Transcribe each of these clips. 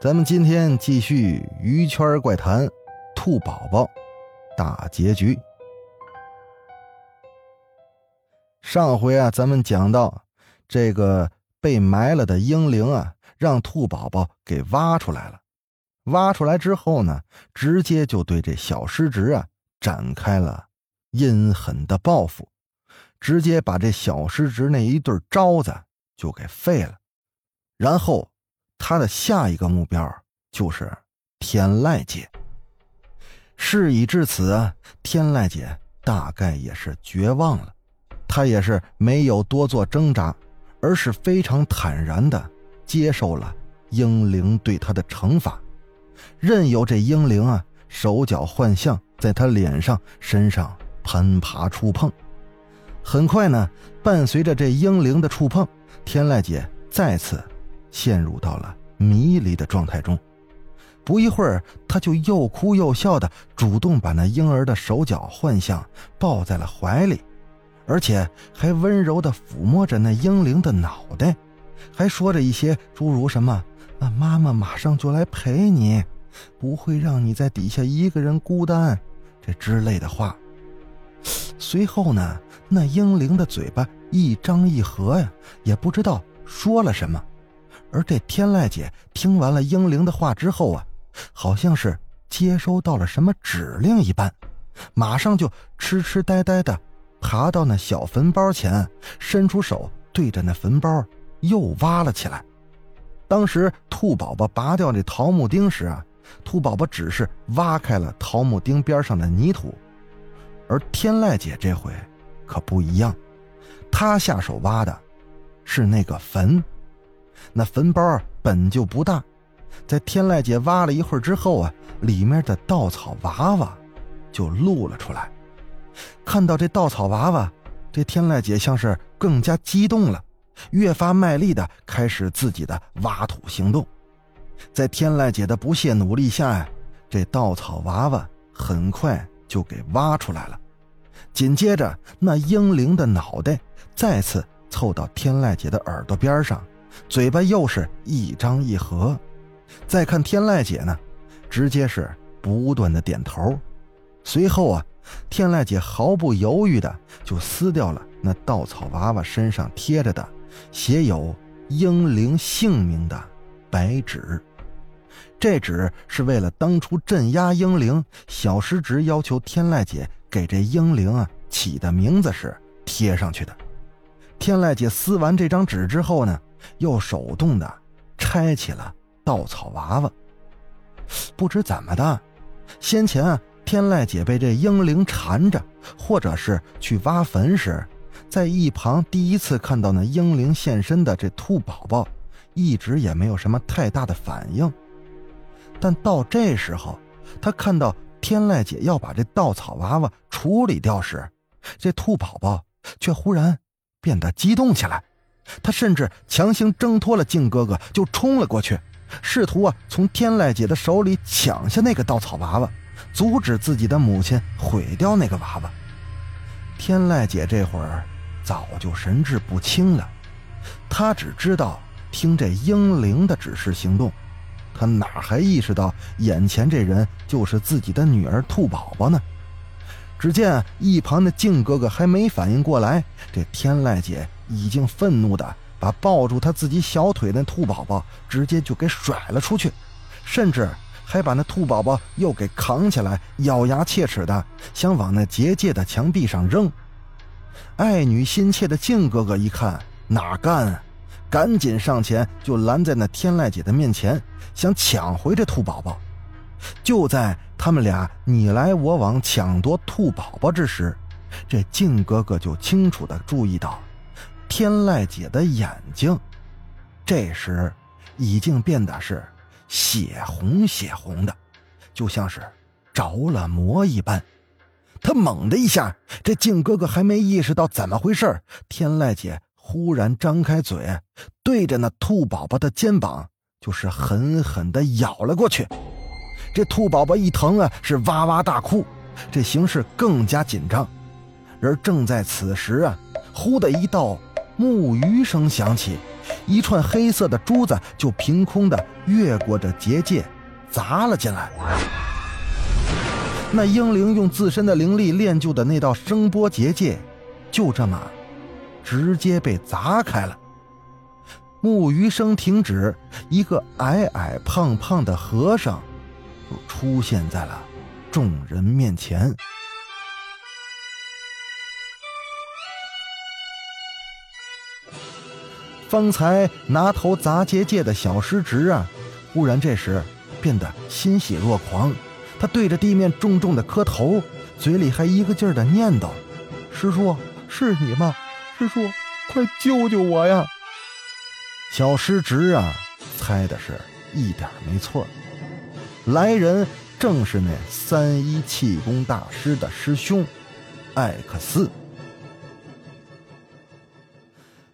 咱们今天继续鱼圈怪谈，兔宝宝大结局。上回啊，咱们讲到这个被埋了的婴灵啊，让兔宝宝给挖出来了。挖出来之后呢，直接就对这小失职啊展开了阴狠的报复，直接把这小失职那一对招子就给废了，然后。他的下一个目标就是天籁姐。事已至此，天籁姐大概也是绝望了，她也是没有多做挣扎，而是非常坦然的接受了英灵对她的惩罚，任由这英灵啊手脚幻象，在她脸上、身上攀爬触碰。很快呢，伴随着这英灵的触碰，天籁姐再次。陷入到了迷离的状态中，不一会儿，他就又哭又笑的主动把那婴儿的手脚幻象抱在了怀里，而且还温柔的抚摸着那婴灵的脑袋，还说着一些诸如什么“啊，妈妈马上就来陪你，不会让你在底下一个人孤单”这之类的话。随后呢，那婴灵的嘴巴一张一合呀，也不知道说了什么。而这天籁姐听完了英灵的话之后啊，好像是接收到了什么指令一般，马上就痴痴呆呆的爬到那小坟包前，伸出手对着那坟包又挖了起来。当时兔宝宝拔掉这桃木钉时啊，兔宝宝只是挖开了桃木钉边上的泥土，而天籁姐这回可不一样，她下手挖的是那个坟。那坟包本就不大，在天籁姐挖了一会儿之后啊，里面的稻草娃娃就露了出来。看到这稻草娃娃，这天籁姐像是更加激动了，越发卖力的开始自己的挖土行动。在天籁姐的不懈努力下呀，这稻草娃娃很快就给挖出来了。紧接着，那婴灵的脑袋再次凑到天籁姐的耳朵边上。嘴巴又是一张一合，再看天籁姐呢，直接是不断的点头。随后啊，天籁姐毫不犹豫的就撕掉了那稻草娃娃身上贴着的写有英灵姓名的白纸。这纸是为了当初镇压英灵，小师侄要求天籁姐给这英灵啊起的名字时贴上去的。天籁姐撕完这张纸之后呢？又手动的拆起了稻草娃娃。不知怎么的，先前，天籁姐被这婴灵缠着，或者是去挖坟时，在一旁第一次看到那婴灵现身的这兔宝宝，一直也没有什么太大的反应。但到这时候，他看到天籁姐要把这稻草娃娃处理掉时，这兔宝宝却忽然变得激动起来。他甚至强行挣脱了靖哥哥，就冲了过去，试图啊从天籁姐的手里抢下那个稻草娃娃，阻止自己的母亲毁掉那个娃娃。天籁姐这会儿早就神志不清了，她只知道听这英灵的指示行动，她哪还意识到眼前这人就是自己的女儿兔宝宝呢？只见一旁的靖哥哥还没反应过来，这天籁姐。已经愤怒的把抱住他自己小腿的兔宝宝直接就给甩了出去，甚至还把那兔宝宝又给扛起来，咬牙切齿的想往那结界的墙壁上扔。爱女心切的靖哥哥一看哪干，赶紧上前就拦在那天籁姐的面前，想抢回这兔宝宝。就在他们俩你来我往抢夺兔宝宝之时，这靖哥哥就清楚的注意到。天籁姐的眼睛，这时已经变得是血红血红的，就像是着了魔一般。他猛的一下，这靖哥哥还没意识到怎么回事天籁姐忽然张开嘴，对着那兔宝宝的肩膀就是狠狠的咬了过去。这兔宝宝一疼啊，是哇哇大哭，这形势更加紧张。而正在此时啊，忽的一道木鱼声响起，一串黑色的珠子就凭空的越过这结界，砸了进来。那英灵用自身的灵力练就的那道声波结界，就这么直接被砸开了。木鱼声停止，一个矮矮胖胖的和尚出现在了众人面前。方才拿头砸结界的小师侄啊，忽然这时变得欣喜若狂。他对着地面重重的磕头，嘴里还一个劲儿的念叨：“师叔，是你吗？师叔，快救救我呀！”小师侄啊，猜的是一点没错，来人正是那三一气功大师的师兄艾克斯。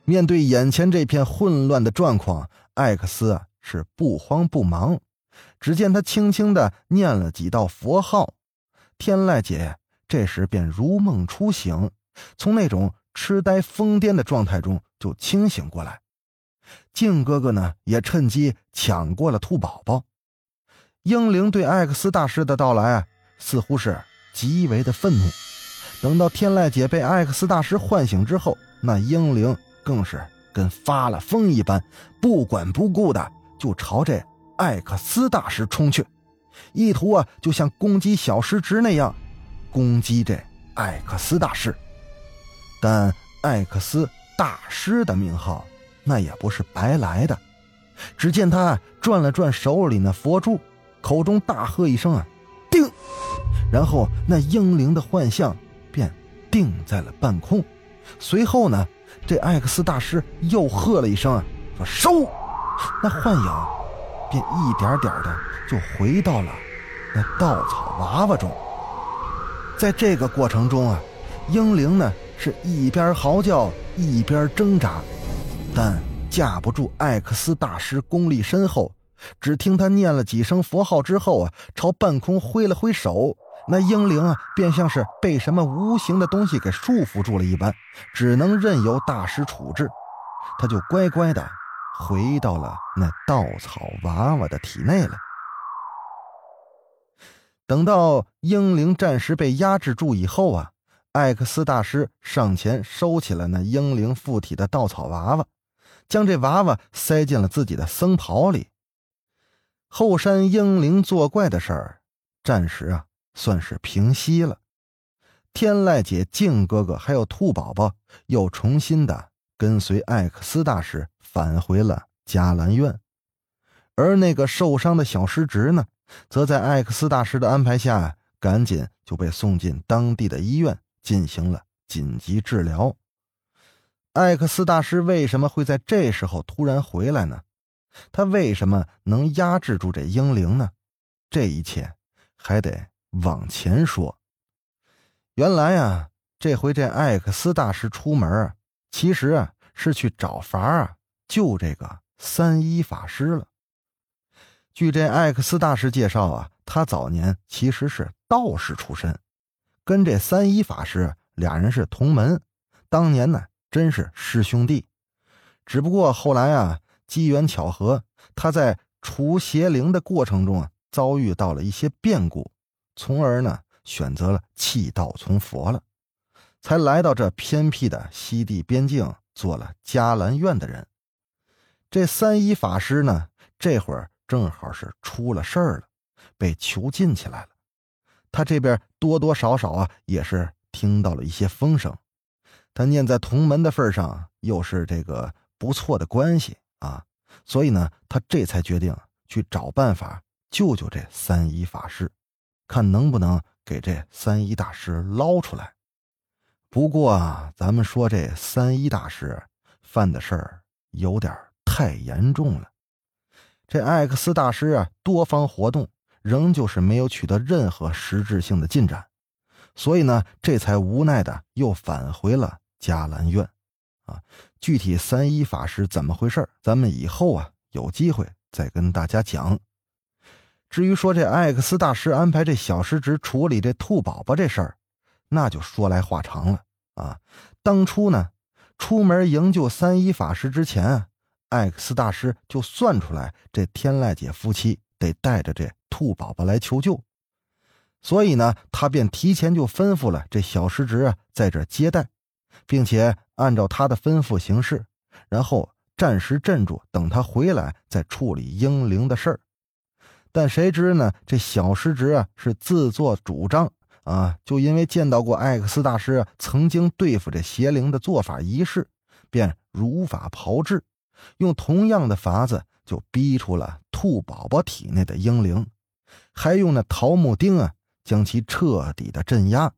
面对眼前这片混乱的状况，艾克斯是不慌不忙。只见他轻轻的念了几道佛号，天籁姐这时便如梦初醒，从那种痴呆疯癫的状态中就清醒过来。靖哥哥呢也趁机抢过了兔宝宝。英灵对艾克斯大师的到来啊，似乎是极为的愤怒。等到天籁姐被艾克斯大师唤醒之后，那英灵更是跟发了疯一般，不管不顾的就朝这。艾克斯大师冲去，意图啊，就像攻击小师侄那样，攻击这艾克斯大师。但艾克斯大师的名号，那也不是白来的。只见他转了转手里那佛珠，口中大喝一声啊，定！然后那英灵的幻象便定在了半空。随后呢，这艾克斯大师又喝了一声啊，说收！那幻影。便一点点的就回到了那稻草娃娃中。在这个过程中啊，英灵呢是一边嚎叫一边挣扎，但架不住艾克斯大师功力深厚。只听他念了几声佛号之后啊，朝半空挥了挥手，那英灵啊便像是被什么无形的东西给束缚住了一般，只能任由大师处置。他就乖乖的。回到了那稻草娃娃的体内了。等到英灵暂时被压制住以后啊，艾克斯大师上前收起了那英灵附体的稻草娃娃，将这娃娃塞进了自己的僧袍里。后山英灵作怪的事儿，暂时啊算是平息了。天籁姐、静哥哥还有兔宝宝又重新的跟随艾克斯大师。返回了迦兰院，而那个受伤的小师侄呢，则在艾克斯大师的安排下，赶紧就被送进当地的医院进行了紧急治疗。艾克斯大师为什么会在这时候突然回来呢？他为什么能压制住这英灵呢？这一切还得往前说。原来啊，这回这艾克斯大师出门，其实啊是去找法啊。救这个三一法师了。据这艾克斯大师介绍啊，他早年其实是道士出身，跟这三一法师俩人是同门，当年呢真是师兄弟。只不过后来啊，机缘巧合，他在除邪灵的过程中啊，遭遇到了一些变故，从而呢选择了弃道从佛了，才来到这偏僻的西地边境，做了迦兰院的人。这三一法师呢，这会儿正好是出了事儿了，被囚禁起来了。他这边多多少少啊，也是听到了一些风声。他念在同门的份上，又是这个不错的关系啊，所以呢，他这才决定去找办法救救这三一法师，看能不能给这三一大师捞出来。不过啊，咱们说这三一大师犯的事儿有点太严重了，这艾克斯大师啊，多方活动，仍旧是没有取得任何实质性的进展，所以呢，这才无奈的又返回了迦兰院。啊，具体三一法师怎么回事咱们以后啊有机会再跟大家讲。至于说这艾克斯大师安排这小师侄处理这兔宝宝这事儿，那就说来话长了啊。当初呢，出门营救三一法师之前，艾克斯大师就算出来这天籁姐夫妻得带着这兔宝宝来求救，所以呢，他便提前就吩咐了这小师侄啊在这接待，并且按照他的吩咐行事，然后暂时镇住，等他回来再处理英灵的事儿。但谁知呢，这小师侄啊是自作主张。啊，就因为见到过艾克斯大师曾经对付这邪灵的做法仪式，便如法炮制，用同样的法子就逼出了兔宝宝体内的婴灵，还用那桃木钉啊将其彻底的镇压，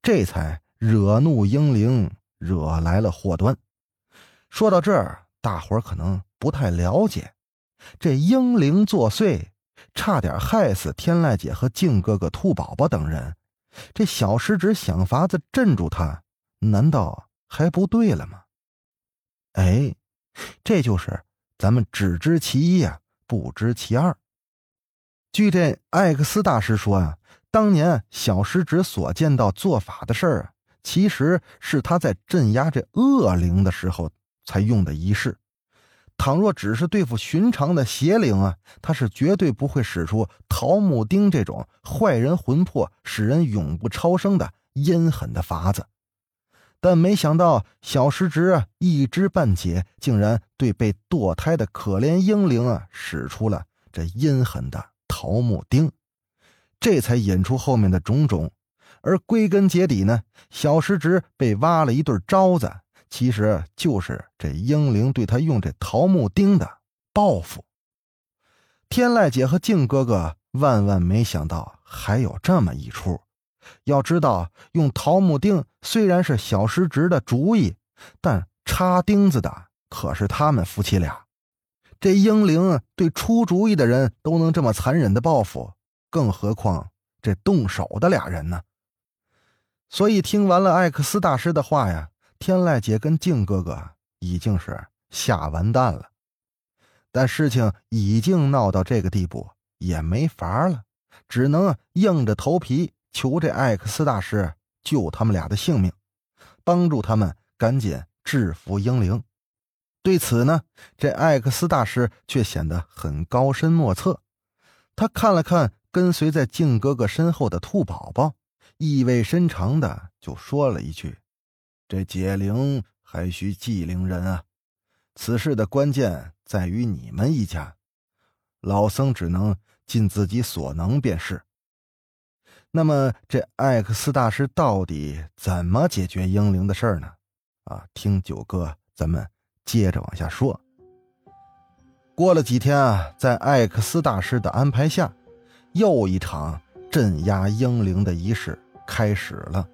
这才惹怒婴灵，惹来了祸端。说到这儿，大伙儿可能不太了解，这婴灵作祟，差点害死天籁姐和静哥哥、兔宝宝等人。这小师侄想法子镇住他，难道还不对了吗？哎，这就是咱们只知其一呀，不知其二。据这艾克斯大师说啊，当年小师侄所见到做法的事儿，其实是他在镇压这恶灵的时候才用的仪式。倘若只是对付寻常的邪灵啊，他是绝对不会使出桃木钉这种坏人魂魄使人永不超生的阴狠的法子。但没想到小师侄啊一知半解，竟然对被堕胎的可怜婴灵啊使出了这阴狠的桃木钉，这才引出后面的种种。而归根结底呢，小师侄被挖了一对招子。其实就是这英灵对他用这桃木钉的报复。天籁姐和静哥哥万万没想到还有这么一出。要知道，用桃木钉虽然是小师侄的主意，但插钉子的可是他们夫妻俩。这英灵对出主意的人都能这么残忍的报复，更何况这动手的俩人呢？所以听完了艾克斯大师的话呀。天籁姐跟静哥哥已经是吓完蛋了，但事情已经闹到这个地步，也没法了，只能硬着头皮求这艾克斯大师救他们俩的性命，帮助他们赶紧制服英灵。对此呢，这艾克斯大师却显得很高深莫测。他看了看跟随在静哥哥身后的兔宝宝，意味深长的就说了一句。这解铃还需系铃人啊！此事的关键在于你们一家，老僧只能尽自己所能便是。那么，这艾克斯大师到底怎么解决英灵的事儿呢？啊，听九哥，咱们接着往下说。过了几天啊，在艾克斯大师的安排下，又一场镇压英灵的仪式开始了。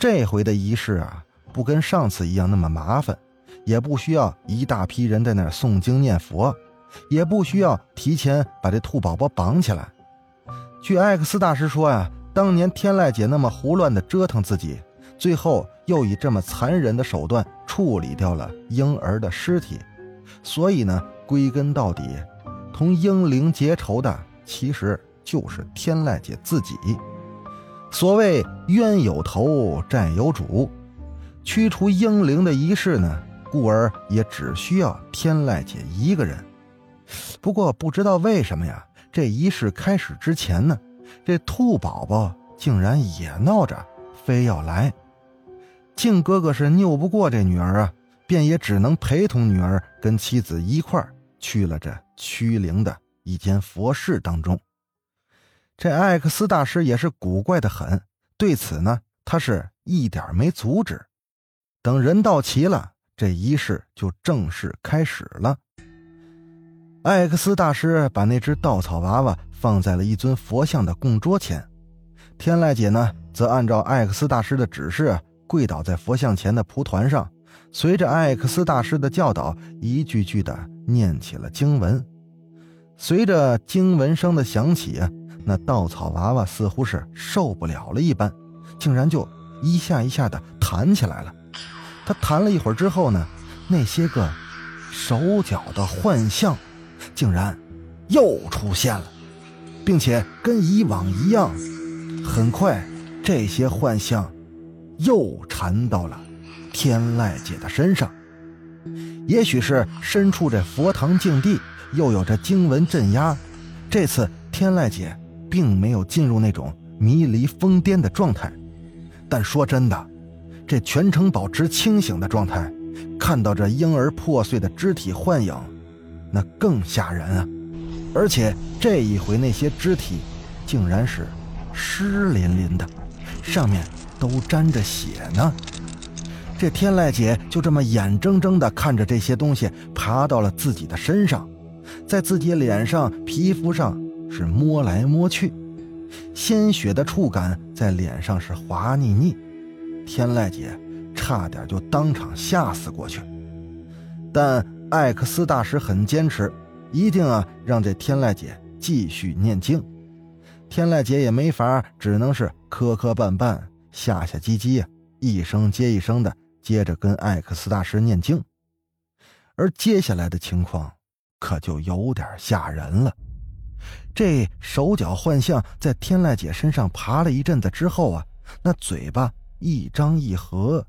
这回的仪式啊，不跟上次一样那么麻烦，也不需要一大批人在那儿诵经念佛，也不需要提前把这兔宝宝绑起来。据艾克斯大师说呀，当年天籁姐那么胡乱的折腾自己，最后又以这么残忍的手段处理掉了婴儿的尸体，所以呢，归根到底，同婴灵结仇的其实就是天籁姐自己。所谓冤有头债有主，驱除婴灵的仪式呢，故而也只需要天籁姐一个人。不过不知道为什么呀，这仪式开始之前呢，这兔宝宝竟然也闹着非要来。靖哥哥是拗不过这女儿啊，便也只能陪同女儿跟妻子一块儿去了这驱灵的一间佛室当中。这艾克斯大师也是古怪的很，对此呢，他是一点没阻止。等人到齐了，这仪式就正式开始了。艾克斯大师把那只稻草娃娃放在了一尊佛像的供桌前，天籁姐呢，则按照艾克斯大师的指示，跪倒在佛像前的蒲团上，随着艾克斯大师的教导，一句句的念起了经文。随着经文声的响起啊，那稻草娃娃似乎是受不了了一般，竟然就一下一下的弹起来了。他弹了一会儿之后呢，那些个手脚的幻象，竟然又出现了，并且跟以往一样，很快这些幻象又缠到了天籁姐的身上。也许是身处这佛堂境地，又有着经文镇压，这次天籁姐并没有进入那种迷离疯癫的状态。但说真的，这全程保持清醒的状态，看到这婴儿破碎的肢体幻影，那更吓人啊！而且这一回那些肢体，竟然是湿淋淋的，上面都沾着血呢。这天籁姐就这么眼睁睁地看着这些东西爬到了自己的身上，在自己脸上、皮肤上是摸来摸去，鲜血的触感在脸上是滑腻腻，天籁姐差点就当场吓死过去。但艾克斯大师很坚持，一定啊让这天籁姐继续念经。天籁姐也没法，只能是磕磕绊绊、下下唧唧呀，一声接一声的。接着跟艾克斯大师念经，而接下来的情况可就有点吓人了。这手脚幻象在天籁姐身上爬了一阵子之后啊，那嘴巴一张一合，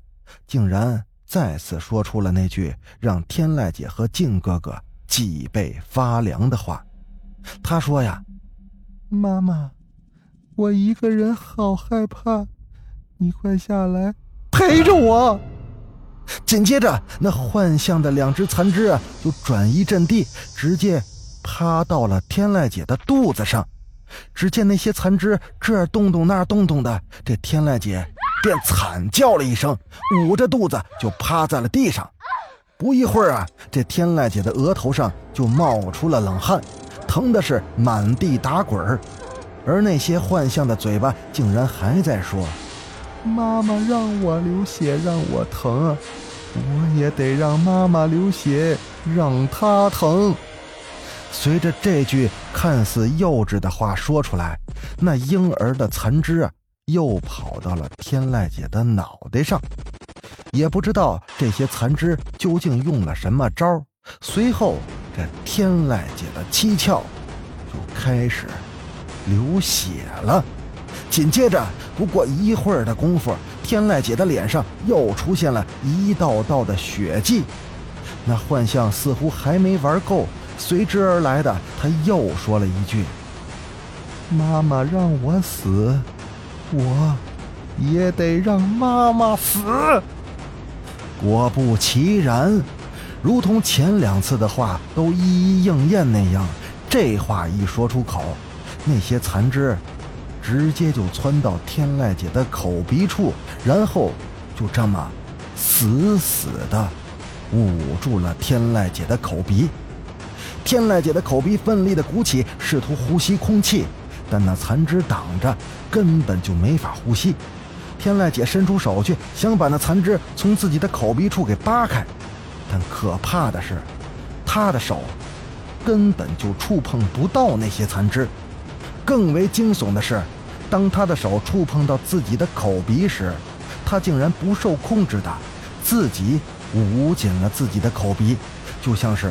竟然再次说出了那句让天籁姐和静哥哥脊背发凉的话。他说呀：“妈妈，我一个人好害怕，你快下来陪着我。”紧接着，那幻象的两只残肢啊，就转移阵地，直接趴到了天籁姐的肚子上。只见那些残肢这儿动动那儿动动的，这天籁姐便惨叫了一声，捂着肚子就趴在了地上。不一会儿啊，这天籁姐的额头上就冒出了冷汗，疼的是满地打滚儿。而那些幻象的嘴巴竟然还在说。妈妈让我流血，让我疼，我也得让妈妈流血，让她疼。随着这句看似幼稚的话说出来，那婴儿的残肢啊，又跑到了天籁姐的脑袋上。也不知道这些残肢究竟用了什么招随后这天籁姐的七窍就开始流血了。紧接着，不过一会儿的功夫，天籁姐的脸上又出现了一道道的血迹。那幻象似乎还没玩够，随之而来的，他又说了一句：“妈妈让我死，我也得让妈妈死。”果不其然，如同前两次的话都一一应验那样，这话一说出口，那些残肢。直接就窜到天籁姐的口鼻处，然后就这么死死的捂住了天籁姐的口鼻。天籁姐的口鼻奋力的鼓起，试图呼吸空气，但那残肢挡着，根本就没法呼吸。天籁姐伸出手去，想把那残肢从自己的口鼻处给扒开，但可怕的是，她的手根本就触碰不到那些残肢。更为惊悚的是，当她的手触碰到自己的口鼻时，她竟然不受控制的自己捂紧了自己的口鼻，就像是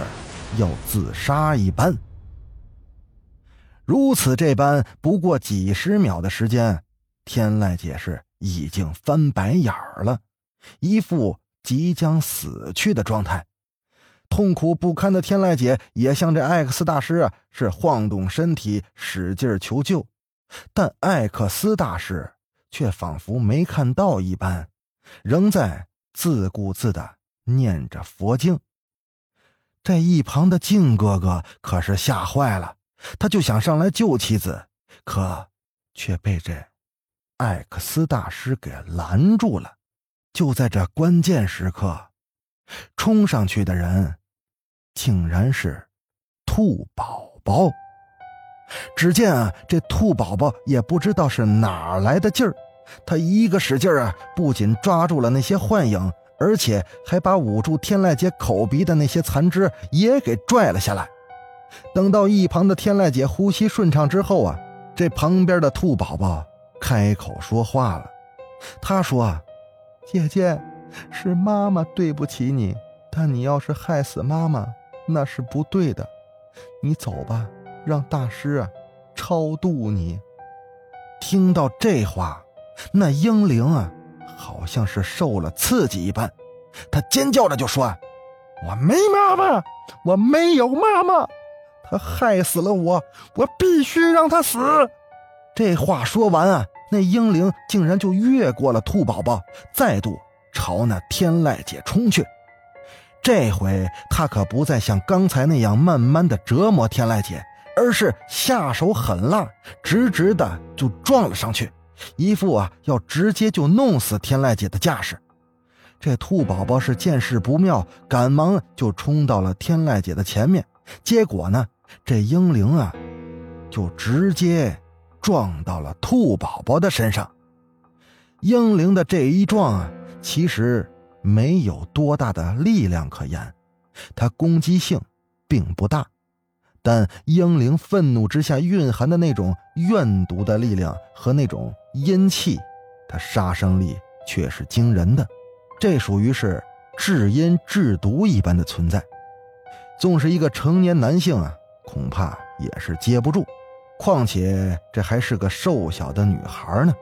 要自杀一般。如此这般，不过几十秒的时间，天籁姐是已经翻白眼儿了，一副即将死去的状态。痛苦不堪的天籁姐也向这艾克斯大师啊是晃动身体，使劲求救，但艾克斯大师却仿佛没看到一般，仍在自顾自的念着佛经。这一旁的靖哥哥可是吓坏了，他就想上来救妻子，可却被这艾克斯大师给拦住了。就在这关键时刻，冲上去的人。竟然是兔宝宝！只见啊，这兔宝宝也不知道是哪来的劲儿，他一个使劲儿啊，不仅抓住了那些幻影，而且还把捂住天籁姐口鼻的那些残肢也给拽了下来。等到一旁的天籁姐呼吸顺畅之后啊，这旁边的兔宝宝开口说话了。他说：“啊姐姐，是妈妈对不起你，但你要是害死妈妈，那是不对的。你走吧，让大师啊超度你。”听到这话，那婴灵啊，好像是受了刺激一般，他尖叫着就说：“我没妈妈，我没有妈妈，他害死了我，我必须让他死。”这话说完啊。那婴灵竟然就越过了兔宝宝，再度朝那天籁姐冲去。这回他可不再像刚才那样慢慢的折磨天籁姐，而是下手狠辣，直直的就撞了上去，一副啊要直接就弄死天籁姐的架势。这兔宝宝是见势不妙，赶忙就冲到了天籁姐的前面，结果呢，这婴灵啊，就直接。撞到了兔宝宝的身上，英灵的这一撞啊，其实没有多大的力量可言，它攻击性并不大，但英灵愤怒之下蕴含的那种怨毒的力量和那种阴气，它杀伤力却是惊人的，这属于是至阴至毒一般的存在，纵是一个成年男性啊，恐怕也是接不住。况且这还是个瘦小的女孩呢，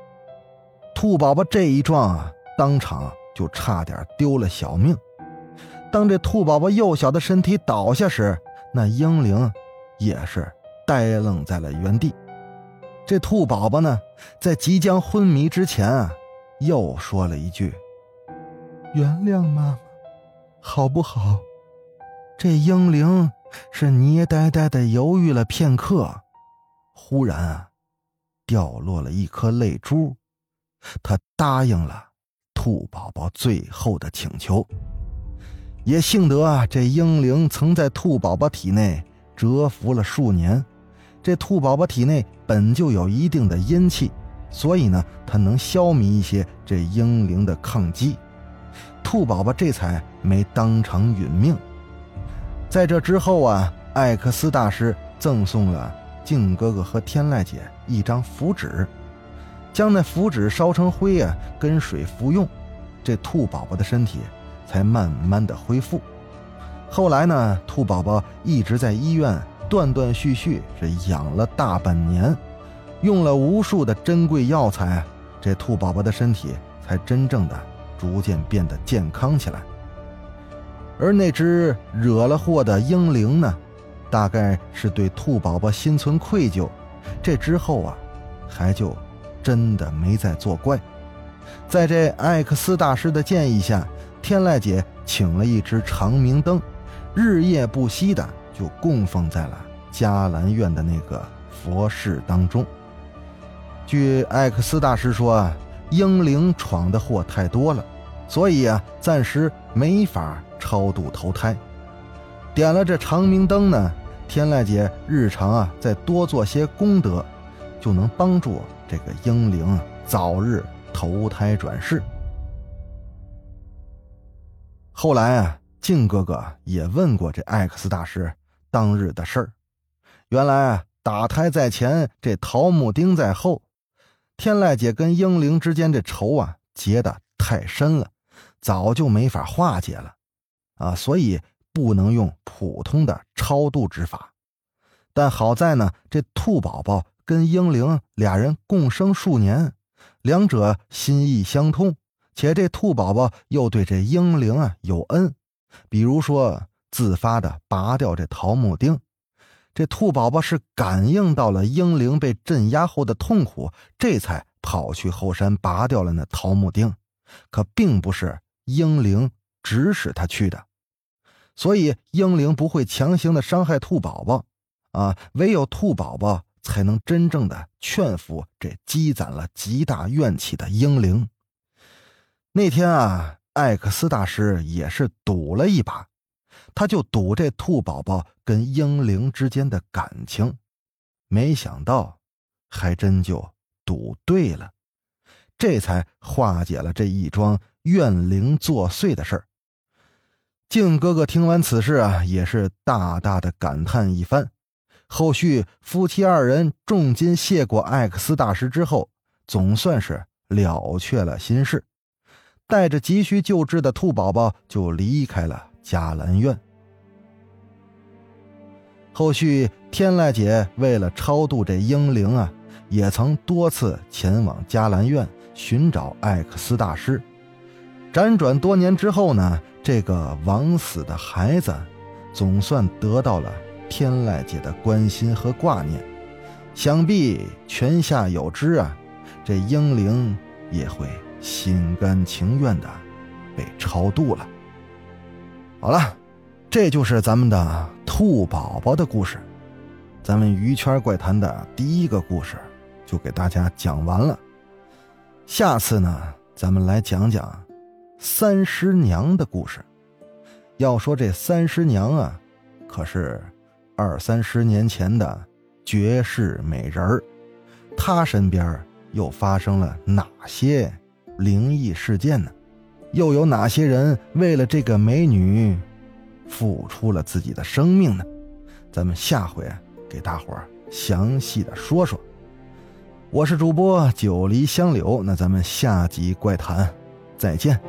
兔宝宝这一撞啊，当场就差点丢了小命。当这兔宝宝幼小的身体倒下时，那婴灵也是呆愣在了原地。这兔宝宝呢，在即将昏迷之前啊，又说了一句：“原谅妈妈，好不好？”这婴灵是捏呆呆的犹豫了片刻。忽然啊，掉落了一颗泪珠，他答应了兔宝宝最后的请求。也幸得啊，这婴灵曾在兔宝宝体内蛰伏了数年，这兔宝宝体内本就有一定的阴气，所以呢，它能消弭一些这婴灵的抗击，兔宝宝这才没当场殒命。在这之后啊，艾克斯大师赠送了。靖哥哥和天籁姐一张符纸，将那符纸烧成灰啊，跟水服用，这兔宝宝的身体才慢慢的恢复。后来呢，兔宝宝一直在医院断断续续是养了大半年，用了无数的珍贵药材，这兔宝宝的身体才真正的逐渐变得健康起来。而那只惹了祸的婴灵呢？大概是对兔宝宝心存愧疚，这之后啊，还就真的没再作怪。在这艾克斯大师的建议下，天籁姐请了一只长明灯，日夜不息的就供奉在了迦兰院的那个佛室当中。据艾克斯大师说啊，婴灵闯的祸太多了，所以啊，暂时没法超度投胎。点了这长明灯呢，天籁姐日常啊再多做些功德，就能帮助这个婴灵早日投胎转世。后来啊，靖哥哥也问过这艾克斯大师当日的事儿。原来啊，打胎在前，这桃木钉在后，天籁姐跟婴灵之间这仇啊结的太深了，早就没法化解了，啊，所以。不能用普通的超度之法，但好在呢，这兔宝宝跟婴灵俩人共生数年，两者心意相通，且这兔宝宝又对这婴灵啊有恩，比如说自发的拔掉这桃木钉，这兔宝宝是感应到了婴灵被镇压后的痛苦，这才跑去后山拔掉了那桃木钉，可并不是婴灵指使他去的。所以，婴灵不会强行的伤害兔宝宝，啊，唯有兔宝宝才能真正的劝服这积攒了极大怨气的婴灵。那天啊，艾克斯大师也是赌了一把，他就赌这兔宝宝跟婴灵之间的感情，没想到，还真就赌对了，这才化解了这一桩怨灵作祟的事儿。靖哥哥听完此事啊，也是大大的感叹一番。后续夫妻二人重金谢过艾克斯大师之后，总算是了却了心事，带着急需救治的兔宝宝就离开了迦兰院。后续天籁姐为了超度这婴灵啊，也曾多次前往迦兰院寻找艾克斯大师。辗转多年之后呢，这个枉死的孩子，总算得到了天籁姐的关心和挂念。想必泉下有知啊，这婴灵也会心甘情愿的被超度了。好了，这就是咱们的兔宝宝的故事。咱们鱼圈怪谈的第一个故事就给大家讲完了。下次呢，咱们来讲讲。三师娘的故事，要说这三师娘啊，可是二三十年前的绝世美人儿。她身边又发生了哪些灵异事件呢？又有哪些人为了这个美女付出了自己的生命呢？咱们下回啊给大伙儿详细的说说。我是主播九黎香柳，那咱们下集怪谈再见。